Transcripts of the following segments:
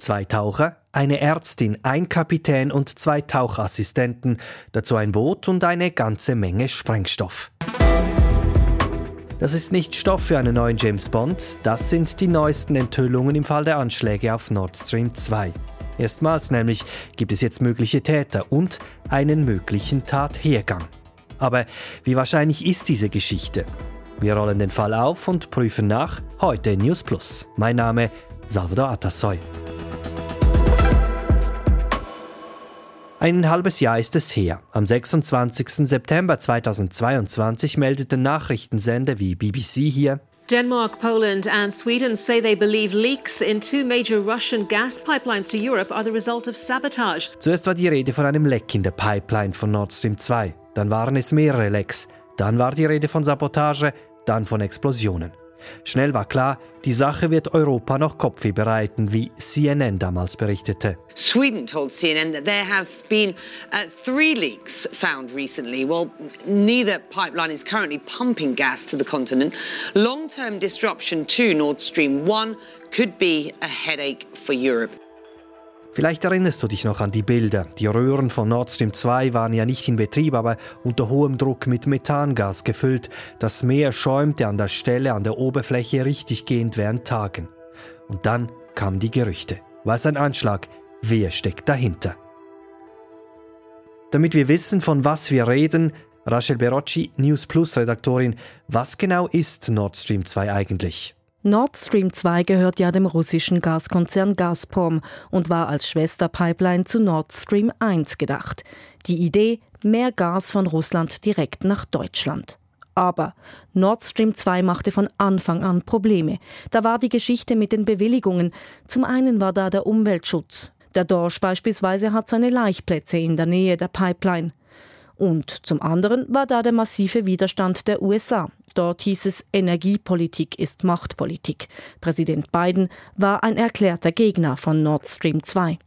Zwei Taucher, eine Ärztin, ein Kapitän und zwei Tauchassistenten, dazu ein Boot und eine ganze Menge Sprengstoff. Das ist nicht Stoff für einen neuen James Bond, das sind die neuesten Enthüllungen im Fall der Anschläge auf Nord Stream 2. Erstmals nämlich gibt es jetzt mögliche Täter und einen möglichen Tathergang. Aber wie wahrscheinlich ist diese Geschichte? Wir rollen den Fall auf und prüfen nach heute in News Plus. Mein Name Salvador Atassoy. Ein halbes Jahr ist es her. Am 26. September 2022 meldeten Nachrichtensender wie BBC hier, Denmark, Poland, and Sweden say they believe leaks in two major Russian gas pipelines to Europe are the result of sabotage. Zuerst war die Rede von einem Leck in der Pipeline von Nord Stream 2. Dann waren es mehrere Lecks. Dann war die Rede von Sabotage, dann von Explosionen. Schnell war klar, die Sache wird Europa noch Kopfweh bereiten, wie CNN damals berichtete. Sweden told CNN that there have been uh, three leaks found recently. Well, neither pipeline is currently pumping gas to the continent. Long-term disruption to Nord Stream 1 could be a headache for Europe. Vielleicht erinnerst du dich noch an die Bilder. Die Röhren von Nord Stream 2 waren ja nicht in Betrieb, aber unter hohem Druck mit Methangas gefüllt. Das Meer schäumte an der Stelle an der Oberfläche richtiggehend während Tagen. Und dann kamen die Gerüchte. War es ein Anschlag? Wer steckt dahinter? Damit wir wissen, von was wir reden, Rachel Berocci, News Plus Redaktorin, was genau ist Nord Stream 2 eigentlich? Nord Stream 2 gehört ja dem russischen Gaskonzern Gazprom und war als Schwesterpipeline zu Nord Stream 1 gedacht. Die Idee, mehr Gas von Russland direkt nach Deutschland. Aber Nord Stream 2 machte von Anfang an Probleme. Da war die Geschichte mit den Bewilligungen. Zum einen war da der Umweltschutz. Der Dorsch beispielsweise hat seine Laichplätze in der Nähe der Pipeline. Und zum anderen war da der massive Widerstand der USA. Dort hieß es, Energiepolitik ist Machtpolitik. Präsident Biden war ein erklärter Gegner von Nord Stream 2.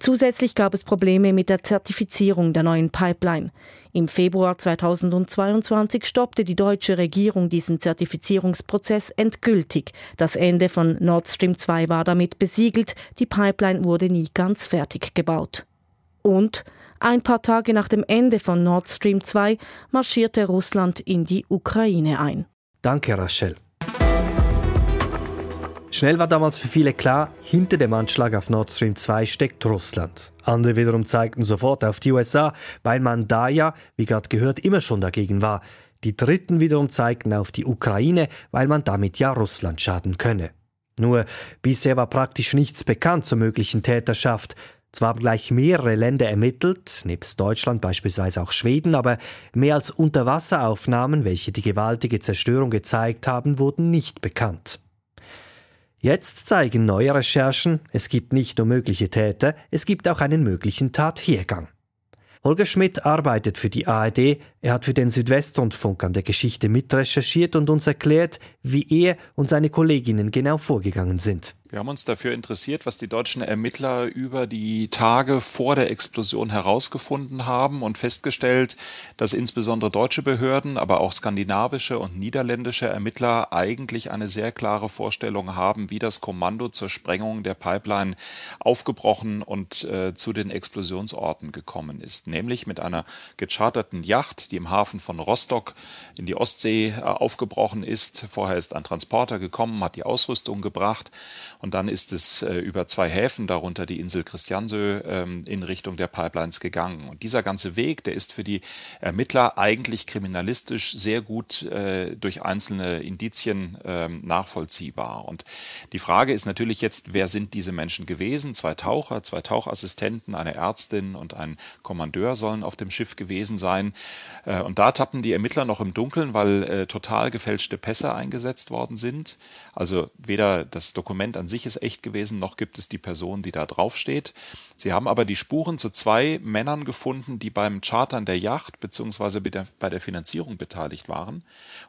Zusätzlich gab es Probleme mit der Zertifizierung der neuen Pipeline. Im Februar 2022 stoppte die deutsche Regierung diesen Zertifizierungsprozess endgültig. Das Ende von Nord Stream 2 war damit besiegelt, die Pipeline wurde nie ganz fertig gebaut. Und ein paar Tage nach dem Ende von Nord Stream 2 marschierte Russland in die Ukraine ein. Danke, Rachel. Schnell war damals für viele klar, hinter dem Anschlag auf Nord Stream 2 steckt Russland. Andere wiederum zeigten sofort auf die USA, weil man da ja, wie gerade gehört, immer schon dagegen war. Die Dritten wiederum zeigten auf die Ukraine, weil man damit ja Russland schaden könne. Nur bisher war praktisch nichts bekannt zur möglichen Täterschaft. Zwar haben gleich mehrere Länder ermittelt, nebst Deutschland beispielsweise auch Schweden, aber mehr als Unterwasseraufnahmen, welche die gewaltige Zerstörung gezeigt haben, wurden nicht bekannt. Jetzt zeigen neue Recherchen, es gibt nicht nur mögliche Täter, es gibt auch einen möglichen Tathergang. Holger Schmidt arbeitet für die ARD, er hat für den Südwestrundfunk an der Geschichte mitrecherchiert und uns erklärt, wie er und seine Kolleginnen genau vorgegangen sind. Wir haben uns dafür interessiert, was die deutschen Ermittler über die Tage vor der Explosion herausgefunden haben und festgestellt, dass insbesondere deutsche Behörden, aber auch skandinavische und niederländische Ermittler eigentlich eine sehr klare Vorstellung haben, wie das Kommando zur Sprengung der Pipeline aufgebrochen und äh, zu den Explosionsorten gekommen ist. Nämlich mit einer gecharterten Yacht, die im Hafen von Rostock in die Ostsee äh, aufgebrochen ist. Vorher ist ein Transporter gekommen, hat die Ausrüstung gebracht und dann ist es äh, über zwei Häfen, darunter die Insel Christiansö, ähm, in Richtung der Pipelines gegangen. Und dieser ganze Weg, der ist für die Ermittler eigentlich kriminalistisch sehr gut äh, durch einzelne Indizien ähm, nachvollziehbar. Und die Frage ist natürlich jetzt, wer sind diese Menschen gewesen? Zwei Taucher, zwei Tauchassistenten, eine Ärztin und ein Kommandeur sollen auf dem Schiff gewesen sein. Äh, und da tappen die Ermittler noch im Dunkeln, weil äh, total gefälschte Pässe eingesetzt worden sind. Also weder das Dokument an sich ist echt gewesen, noch gibt es die Person, die da draufsteht. Sie haben aber die Spuren zu zwei Männern gefunden, die beim Chartern der Yacht bzw. bei der Finanzierung beteiligt waren.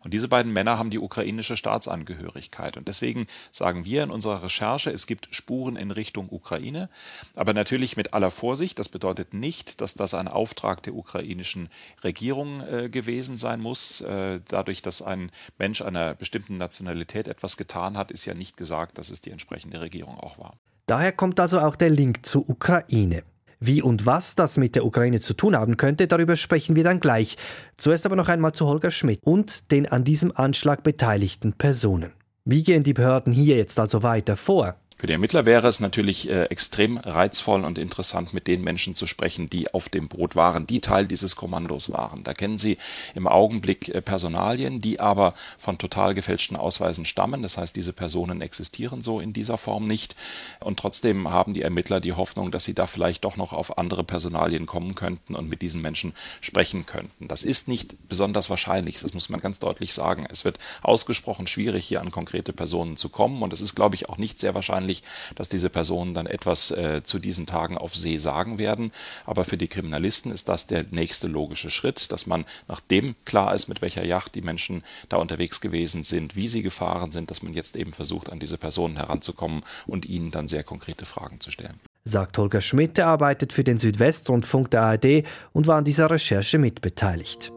Und diese beiden Männer haben die ukrainische Staatsangehörigkeit. Und deswegen sagen wir in unserer Recherche, es gibt Spuren in Richtung Ukraine, aber natürlich mit aller Vorsicht. Das bedeutet nicht, dass das ein Auftrag der ukrainischen Regierung äh, gewesen sein muss. Äh, dadurch, dass ein Mensch einer bestimmten Nationalität etwas getan hat, ist ja nicht gesagt, dass es die entsprechende Regierung auch war. Daher kommt also auch der Link zur Ukraine. Wie und was das mit der Ukraine zu tun haben könnte, darüber sprechen wir dann gleich. Zuerst aber noch einmal zu Holger Schmidt und den an diesem Anschlag beteiligten Personen. Wie gehen die Behörden hier jetzt also weiter vor? Für die Ermittler wäre es natürlich äh, extrem reizvoll und interessant, mit den Menschen zu sprechen, die auf dem Boot waren, die Teil dieses Kommandos waren. Da kennen sie im Augenblick äh, Personalien, die aber von total gefälschten Ausweisen stammen. Das heißt, diese Personen existieren so in dieser Form nicht. Und trotzdem haben die Ermittler die Hoffnung, dass sie da vielleicht doch noch auf andere Personalien kommen könnten und mit diesen Menschen sprechen könnten. Das ist nicht besonders wahrscheinlich, das muss man ganz deutlich sagen. Es wird ausgesprochen schwierig, hier an konkrete Personen zu kommen. Und es ist, glaube ich, auch nicht sehr wahrscheinlich, wahrscheinlich, dass diese Personen dann etwas äh, zu diesen Tagen auf See sagen werden. Aber für die Kriminalisten ist das der nächste logische Schritt, dass man, nachdem klar ist, mit welcher Yacht die Menschen da unterwegs gewesen sind, wie sie gefahren sind, dass man jetzt eben versucht, an diese Personen heranzukommen und ihnen dann sehr konkrete Fragen zu stellen sagt Holger Schmidt. Er arbeitet für den Südwestrundfunk der ARD und war an dieser Recherche mitbeteiligt.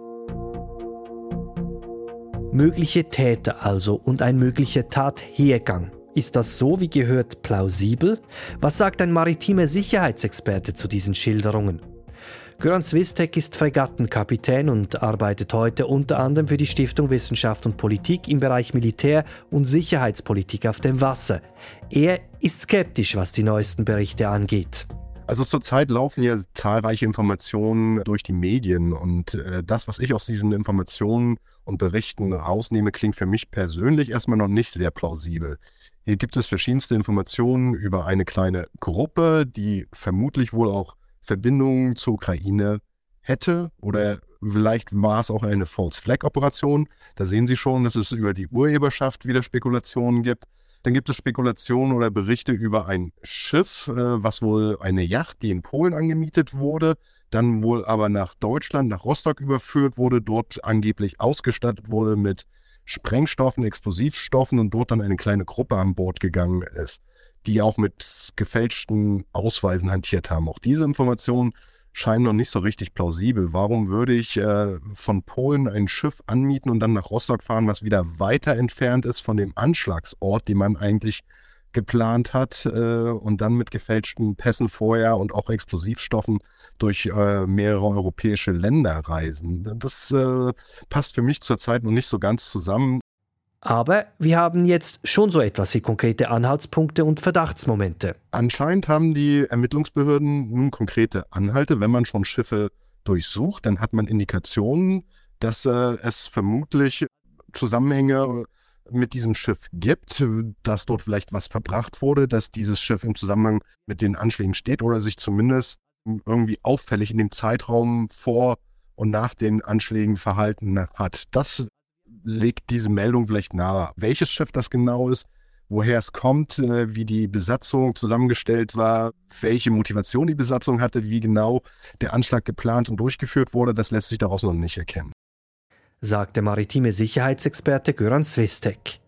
Mögliche Täter also und ein möglicher Tathergang. Ist das so wie gehört plausibel? Was sagt ein maritimer Sicherheitsexperte zu diesen Schilderungen? Göran Swistek ist Fregattenkapitän und arbeitet heute unter anderem für die Stiftung Wissenschaft und Politik im Bereich Militär- und Sicherheitspolitik auf dem Wasser. Er ist skeptisch, was die neuesten Berichte angeht. Also zurzeit laufen ja zahlreiche Informationen durch die Medien und äh, das, was ich aus diesen Informationen und Berichten rausnehme, klingt für mich persönlich erstmal noch nicht sehr plausibel. Hier gibt es verschiedenste Informationen über eine kleine Gruppe, die vermutlich wohl auch Verbindungen zur Ukraine hätte oder vielleicht war es auch eine False Flag Operation. Da sehen Sie schon, dass es über die Urheberschaft wieder Spekulationen gibt. Dann gibt es Spekulationen oder Berichte über ein Schiff, äh, was wohl eine Yacht, die in Polen angemietet wurde, dann wohl aber nach Deutschland, nach Rostock überführt wurde, dort angeblich ausgestattet wurde mit Sprengstoffen, Explosivstoffen und dort dann eine kleine Gruppe an Bord gegangen ist, die auch mit gefälschten Ausweisen hantiert haben. Auch diese Informationen scheinen noch nicht so richtig plausibel. Warum würde ich äh, von Polen ein Schiff anmieten und dann nach Rostock fahren, was wieder weiter entfernt ist von dem Anschlagsort, den man eigentlich geplant hat äh, und dann mit gefälschten Pässen vorher und auch Explosivstoffen durch äh, mehrere europäische Länder reisen. Das äh, passt für mich zurzeit noch nicht so ganz zusammen. Aber wir haben jetzt schon so etwas wie konkrete Anhaltspunkte und Verdachtsmomente. Anscheinend haben die Ermittlungsbehörden nun konkrete Anhalte. Wenn man schon Schiffe durchsucht, dann hat man Indikationen, dass äh, es vermutlich Zusammenhänge mit diesem Schiff gibt, dass dort vielleicht was verbracht wurde, dass dieses Schiff im Zusammenhang mit den Anschlägen steht oder sich zumindest irgendwie auffällig in dem Zeitraum vor und nach den Anschlägen verhalten hat. Das legt diese Meldung vielleicht nahe. Welches Schiff das genau ist, woher es kommt, äh, wie die Besatzung zusammengestellt war, welche Motivation die Besatzung hatte, wie genau der Anschlag geplant und durchgeführt wurde, das lässt sich daraus noch nicht erkennen. Sagt der maritime Sicherheitsexperte Göran Swistek.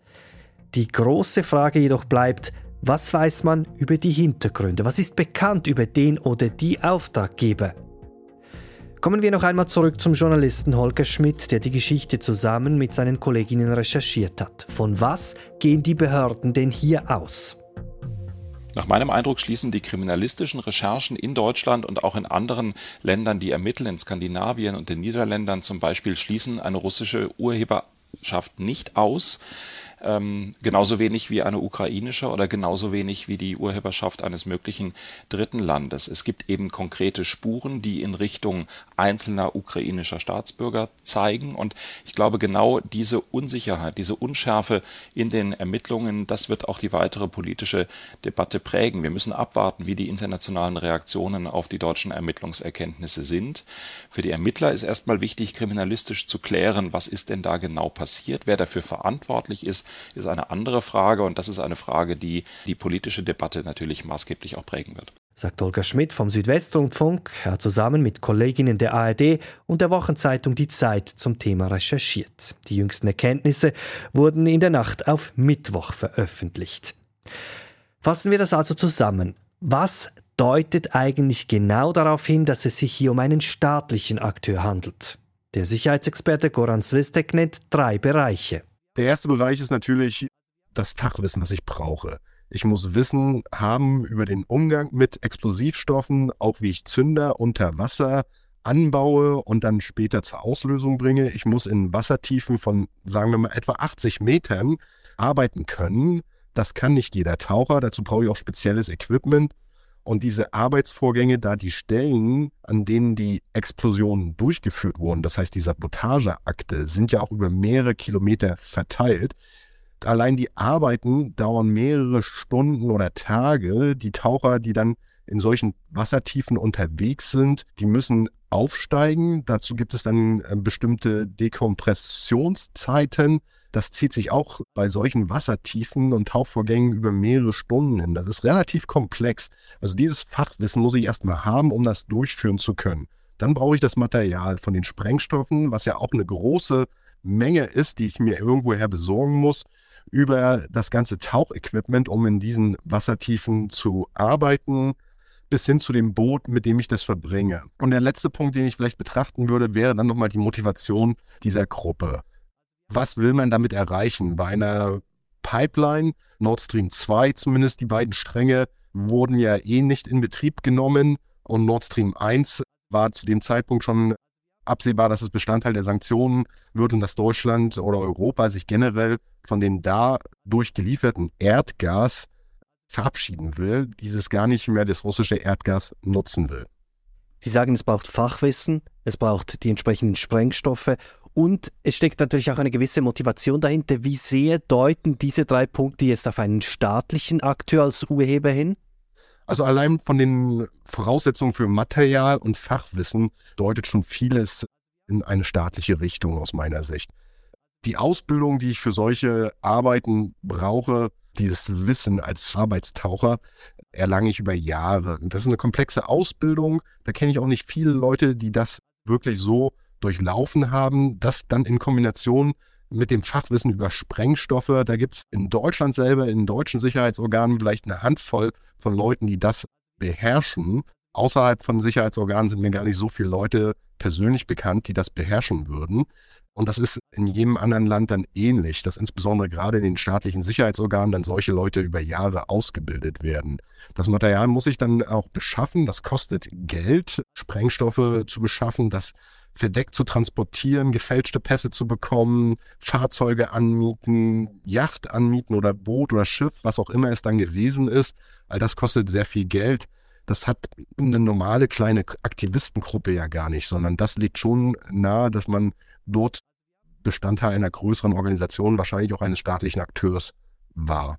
Die große Frage jedoch bleibt, was weiß man über die Hintergründe? Was ist bekannt über den oder die Auftraggeber? Kommen wir noch einmal zurück zum Journalisten Holger Schmidt, der die Geschichte zusammen mit seinen Kolleginnen recherchiert hat. Von was gehen die Behörden denn hier aus? Nach meinem Eindruck schließen die kriminalistischen Recherchen in Deutschland und auch in anderen Ländern, die ermitteln, in Skandinavien und den Niederländern zum Beispiel, schließen eine russische Urheberschaft nicht aus ähm, genauso wenig wie eine ukrainische oder genauso wenig wie die Urheberschaft eines möglichen dritten Landes. Es gibt eben konkrete Spuren, die in Richtung einzelner ukrainischer Staatsbürger zeigen. Und ich glaube, genau diese Unsicherheit, diese Unschärfe in den Ermittlungen, das wird auch die weitere politische Debatte prägen. Wir müssen abwarten, wie die internationalen Reaktionen auf die deutschen Ermittlungserkenntnisse sind. Für die Ermittler ist erstmal wichtig, kriminalistisch zu klären, was ist denn da genau passiert, wer dafür verantwortlich ist, ist eine andere Frage und das ist eine Frage, die die politische Debatte natürlich maßgeblich auch prägen wird. Sagt Olga Schmidt vom Südwestrundfunk. Er hat zusammen mit Kolleginnen der ARD und der Wochenzeitung Die Zeit zum Thema recherchiert. Die jüngsten Erkenntnisse wurden in der Nacht auf Mittwoch veröffentlicht. Fassen wir das also zusammen. Was deutet eigentlich genau darauf hin, dass es sich hier um einen staatlichen Akteur handelt? Der Sicherheitsexperte Goran Swistek nennt drei Bereiche. Der erste Bereich ist natürlich das Fachwissen, was ich brauche. Ich muss Wissen haben über den Umgang mit Explosivstoffen, auch wie ich Zünder unter Wasser anbaue und dann später zur Auslösung bringe. Ich muss in Wassertiefen von, sagen wir mal, etwa 80 Metern arbeiten können. Das kann nicht jeder Taucher. Dazu brauche ich auch spezielles Equipment. Und diese Arbeitsvorgänge, da die Stellen, an denen die Explosionen durchgeführt wurden, das heißt die Sabotageakte, sind ja auch über mehrere Kilometer verteilt. Allein die Arbeiten dauern mehrere Stunden oder Tage. Die Taucher, die dann in solchen Wassertiefen unterwegs sind, die müssen aufsteigen. Dazu gibt es dann äh, bestimmte Dekompressionszeiten. Das zieht sich auch bei solchen Wassertiefen und Tauchvorgängen über mehrere Stunden hin. Das ist relativ komplex. Also dieses Fachwissen muss ich erstmal haben, um das durchführen zu können. Dann brauche ich das Material von den Sprengstoffen, was ja auch eine große Menge ist, die ich mir irgendwoher besorgen muss, über das ganze Tauchequipment, um in diesen Wassertiefen zu arbeiten, bis hin zu dem Boot, mit dem ich das verbringe. Und der letzte Punkt, den ich vielleicht betrachten würde, wäre dann nochmal die Motivation dieser Gruppe was will man damit erreichen? Bei einer Pipeline, Nord Stream 2 zumindest, die beiden Stränge wurden ja eh nicht in Betrieb genommen und Nord Stream 1 war zu dem Zeitpunkt schon absehbar, dass es Bestandteil der Sanktionen wird und dass Deutschland oder Europa sich generell von dem da durchgelieferten Erdgas verabschieden will, dieses gar nicht mehr das russische Erdgas nutzen will. Sie sagen, es braucht Fachwissen, es braucht die entsprechenden Sprengstoffe und es steckt natürlich auch eine gewisse Motivation dahinter. Wie sehr deuten diese drei Punkte jetzt auf einen staatlichen Akteur als Urheber hin? Also allein von den Voraussetzungen für Material und Fachwissen deutet schon vieles in eine staatliche Richtung aus meiner Sicht. Die Ausbildung, die ich für solche Arbeiten brauche, dieses Wissen als Arbeitstaucher, erlange ich über Jahre. Das ist eine komplexe Ausbildung. Da kenne ich auch nicht viele Leute, die das wirklich so durchlaufen haben, das dann in Kombination mit dem Fachwissen über Sprengstoffe. Da gibt es in Deutschland selber, in deutschen Sicherheitsorganen vielleicht eine Handvoll von Leuten, die das beherrschen. Außerhalb von Sicherheitsorganen sind mir gar nicht so viele Leute persönlich bekannt, die das beherrschen würden. Und das ist in jedem anderen Land dann ähnlich, dass insbesondere gerade in den staatlichen Sicherheitsorganen dann solche Leute über Jahre ausgebildet werden. Das Material muss ich dann auch beschaffen, das kostet Geld, Sprengstoffe zu beschaffen, das verdeckt zu transportieren, gefälschte Pässe zu bekommen, Fahrzeuge anmieten, Yacht anmieten oder Boot oder Schiff, was auch immer es dann gewesen ist. All das kostet sehr viel Geld. Das hat eine normale kleine Aktivistengruppe ja gar nicht, sondern das liegt schon nahe, dass man dort Bestandteil einer größeren Organisation, wahrscheinlich auch eines staatlichen Akteurs war.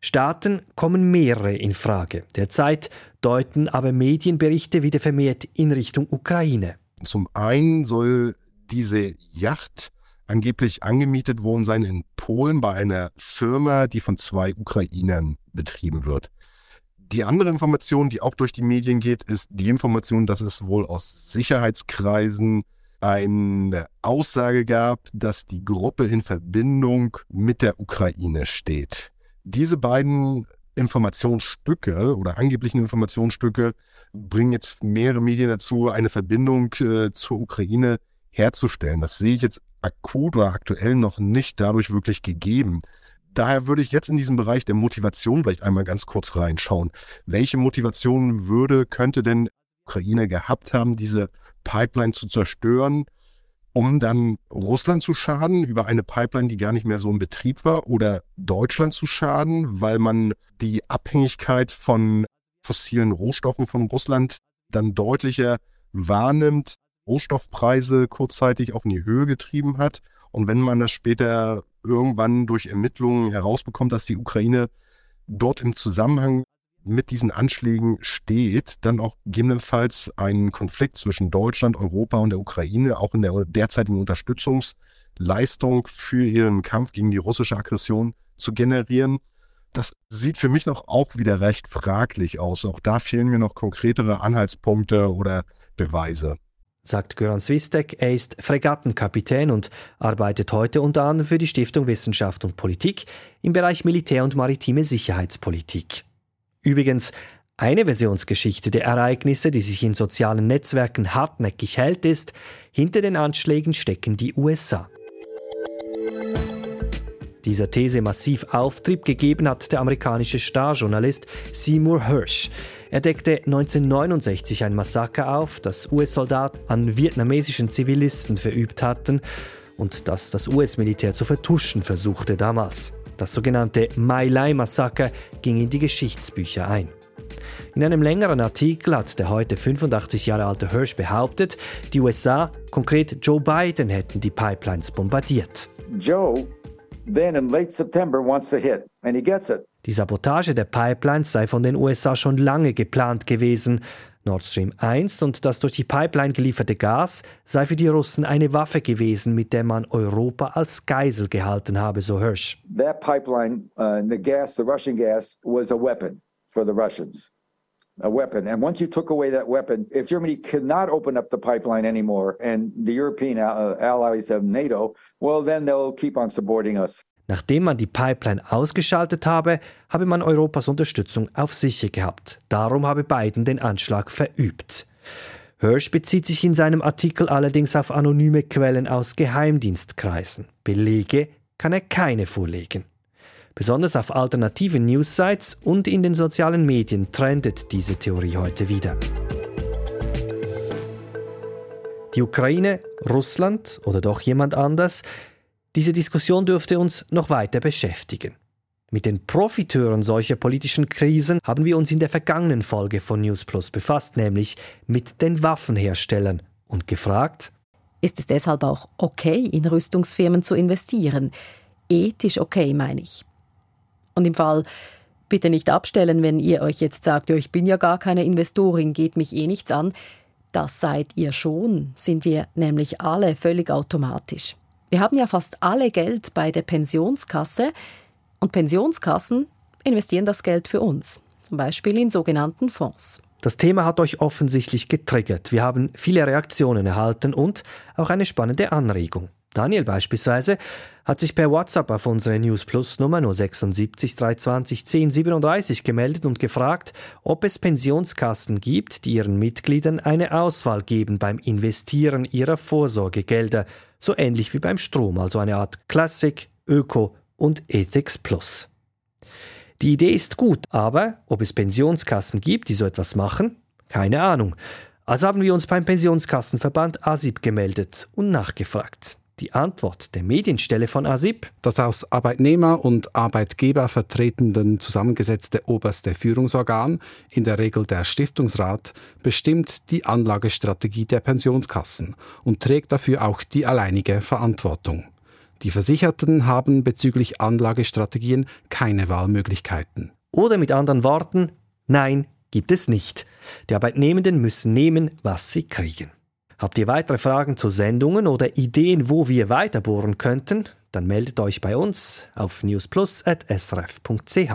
Staaten kommen mehrere in Frage. Derzeit deuten aber Medienberichte wieder vermehrt in Richtung Ukraine. Zum einen soll diese Yacht angeblich angemietet worden sein in Polen bei einer Firma, die von zwei Ukrainern betrieben wird. Die andere Information, die auch durch die Medien geht, ist die Information, dass es wohl aus Sicherheitskreisen eine Aussage gab, dass die Gruppe in Verbindung mit der Ukraine steht. Diese beiden Informationsstücke oder angeblichen Informationsstücke bringen jetzt mehrere Medien dazu, eine Verbindung äh, zur Ukraine herzustellen. Das sehe ich jetzt akut oder aktuell noch nicht dadurch wirklich gegeben. Daher würde ich jetzt in diesem Bereich der Motivation vielleicht einmal ganz kurz reinschauen. Welche Motivation würde, könnte denn Ukraine gehabt haben, diese Pipeline zu zerstören? Um dann Russland zu schaden über eine Pipeline, die gar nicht mehr so in Betrieb war, oder Deutschland zu schaden, weil man die Abhängigkeit von fossilen Rohstoffen von Russland dann deutlicher wahrnimmt, Rohstoffpreise kurzzeitig auch in die Höhe getrieben hat. Und wenn man das später irgendwann durch Ermittlungen herausbekommt, dass die Ukraine dort im Zusammenhang mit diesen Anschlägen steht, dann auch gegebenenfalls einen Konflikt zwischen Deutschland, Europa und der Ukraine, auch in der derzeitigen Unterstützungsleistung für ihren Kampf gegen die russische Aggression zu generieren. Das sieht für mich noch auch wieder recht fraglich aus. Auch da fehlen mir noch konkretere Anhaltspunkte oder Beweise. Sagt Göran Swistek, er ist Fregattenkapitän und arbeitet heute unter anderem für die Stiftung Wissenschaft und Politik im Bereich Militär- und maritime Sicherheitspolitik. Übrigens, eine Versionsgeschichte der Ereignisse, die sich in sozialen Netzwerken hartnäckig hält, ist, hinter den Anschlägen stecken die USA. Dieser These massiv Auftrieb gegeben hat der amerikanische Starjournalist Seymour Hersh. Er deckte 1969 ein Massaker auf, das US-Soldaten an vietnamesischen Zivilisten verübt hatten und das das US-Militär zu vertuschen versuchte damals. Das sogenannte My Lai Massaker ging in die Geschichtsbücher ein. In einem längeren Artikel hat der heute 85 Jahre alte Hirsch behauptet, die USA, konkret Joe Biden, hätten die Pipelines bombardiert. Joe then in late September wants to hit and he gets it. Die Sabotage der Pipelines sei von den USA schon lange geplant gewesen. Nord Stream 1 und das durch die Pipeline gelieferte Gas sei für die Russen eine Waffe gewesen, mit der man Europa als Geisel gehalten habe, so Hirsch. That pipeline, uh, the gas, the Russian gas, was a weapon for the Russians. A weapon. And once you took away that weapon, if Germany could not open up the pipeline anymore and the European uh, allies of NATO, well, then they'll keep on supporting us. Nachdem man die Pipeline ausgeschaltet habe, habe man Europas Unterstützung auf sicher gehabt. Darum habe Biden den Anschlag verübt. Hirsch bezieht sich in seinem Artikel allerdings auf anonyme Quellen aus Geheimdienstkreisen. Belege kann er keine vorlegen. Besonders auf alternativen Newssites und in den sozialen Medien trendet diese Theorie heute wieder. Die Ukraine, Russland oder doch jemand anders – diese Diskussion dürfte uns noch weiter beschäftigen. Mit den Profiteuren solcher politischen Krisen haben wir uns in der vergangenen Folge von News Plus befasst, nämlich mit den Waffenherstellern und gefragt, ist es deshalb auch okay, in Rüstungsfirmen zu investieren? Ethisch okay, meine ich. Und im Fall, bitte nicht abstellen, wenn ihr euch jetzt sagt, ich bin ja gar keine Investorin, geht mich eh nichts an. Das seid ihr schon, sind wir nämlich alle völlig automatisch. Wir haben ja fast alle Geld bei der Pensionskasse und Pensionskassen investieren das Geld für uns, zum Beispiel in sogenannten Fonds. Das Thema hat euch offensichtlich getriggert. Wir haben viele Reaktionen erhalten und auch eine spannende Anregung. Daniel beispielsweise hat sich per WhatsApp auf unsere News Plus Nummer 076 320 1037 gemeldet und gefragt, ob es Pensionskassen gibt, die ihren Mitgliedern eine Auswahl geben beim Investieren ihrer Vorsorgegelder, so ähnlich wie beim Strom, also eine Art Classic, Öko und Ethics Plus. Die Idee ist gut, aber ob es Pensionskassen gibt, die so etwas machen, keine Ahnung. Also haben wir uns beim Pensionskassenverband ASIB gemeldet und nachgefragt. Die Antwort der Medienstelle von ASIP, das aus Arbeitnehmer und Arbeitgebervertretenden zusammengesetzte oberste Führungsorgan, in der Regel der Stiftungsrat, bestimmt die Anlagestrategie der Pensionskassen und trägt dafür auch die alleinige Verantwortung. Die Versicherten haben bezüglich Anlagestrategien keine Wahlmöglichkeiten. Oder mit anderen Worten, nein, gibt es nicht. Die Arbeitnehmenden müssen nehmen, was sie kriegen. Habt ihr weitere Fragen zu Sendungen oder Ideen, wo wir weiterbohren könnten? Dann meldet euch bei uns auf newsplus.srf.ch.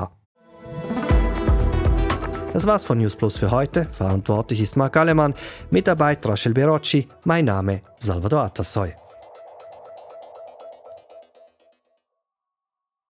Das war's von Newsplus für heute. Verantwortlich ist Marc Alemann, Mitarbeiter Rachel Berocci, mein Name Salvador Atassoy.